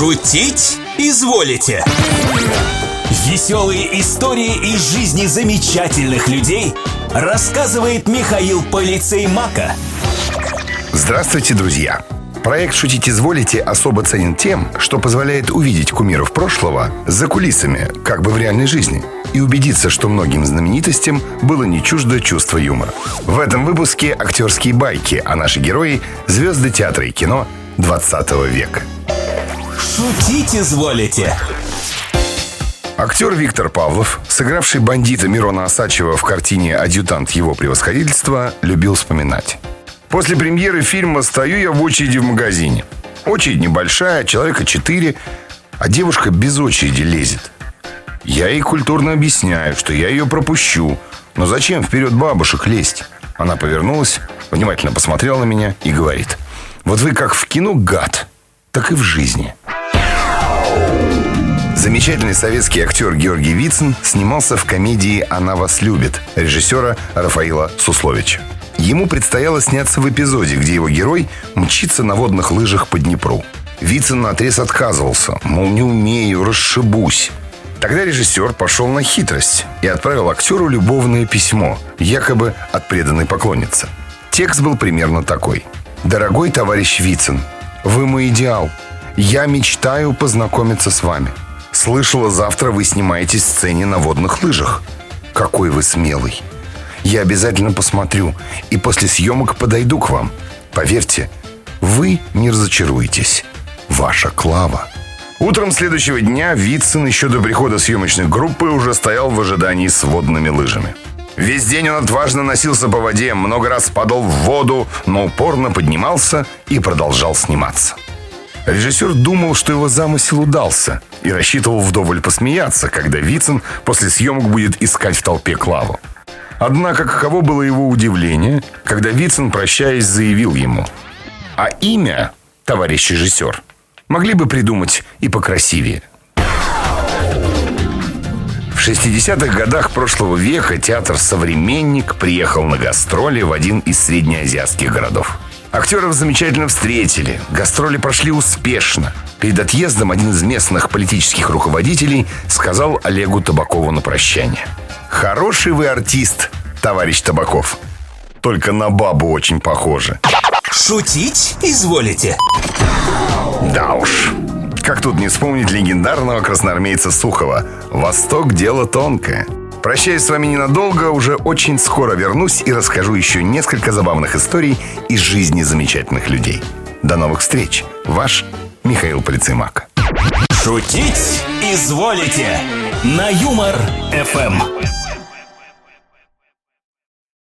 Шутить изволите? Веселые истории из жизни замечательных людей рассказывает Михаил Полицей Мака. Здравствуйте, друзья! Проект «Шутить изволите» особо ценен тем, что позволяет увидеть кумиров прошлого за кулисами, как бы в реальной жизни, и убедиться, что многим знаменитостям было не чуждо чувство юмора. В этом выпуске актерские байки, а наши герои – звезды театра и кино 20 века. Шутить изволите? Актер Виктор Павлов, сыгравший бандита Мирона Осачева в картине «Адъютант его превосходительства», любил вспоминать. После премьеры фильма стою я в очереди в магазине. Очередь небольшая, человека четыре, а девушка без очереди лезет. Я ей культурно объясняю, что я ее пропущу. Но зачем вперед бабушек лезть? Она повернулась, внимательно посмотрела на меня и говорит. Вот вы как в кино гад, так и в жизни. Замечательный советский актер Георгий Вицин снимался в комедии «Она вас любит» режиссера Рафаила Сусловича. Ему предстояло сняться в эпизоде, где его герой мчится на водных лыжах по Днепру. Вицин наотрез отказывался, мол, не умею, расшибусь. Тогда режиссер пошел на хитрость и отправил актеру любовное письмо, якобы от преданной поклонницы. Текст был примерно такой. «Дорогой товарищ Вицин, вы мой идеал. Я мечтаю познакомиться с вами. Слышала, завтра вы снимаетесь в сцене на водных лыжах. Какой вы смелый. Я обязательно посмотрю и после съемок подойду к вам. Поверьте, вы не разочаруетесь. Ваша Клава. Утром следующего дня Вицин еще до прихода съемочной группы уже стоял в ожидании с водными лыжами. Весь день он отважно носился по воде, много раз падал в воду, но упорно поднимался и продолжал сниматься. Режиссер думал, что его замысел удался и рассчитывал вдоволь посмеяться, когда Вицин после съемок будет искать в толпе Клаву. Однако каково было его удивление, когда Вицин, прощаясь, заявил ему «А имя, товарищ режиссер, могли бы придумать и покрасивее». В 60-х годах прошлого века театр «Современник» приехал на гастроли в один из среднеазиатских городов. Актеров замечательно встретили, гастроли прошли успешно. Перед отъездом один из местных политических руководителей сказал Олегу Табакову на прощание. «Хороший вы артист, товарищ Табаков. Только на бабу очень похоже». Шутить изволите? Да уж. Как тут не вспомнить легендарного красноармейца Сухова «Восток – дело тонкое». Прощаюсь с вами ненадолго, уже очень скоро вернусь и расскажу еще несколько забавных историй из жизни замечательных людей. До новых встреч. Ваш Михаил Полицеймак. Шутить изволите? На Юмор-ФМ.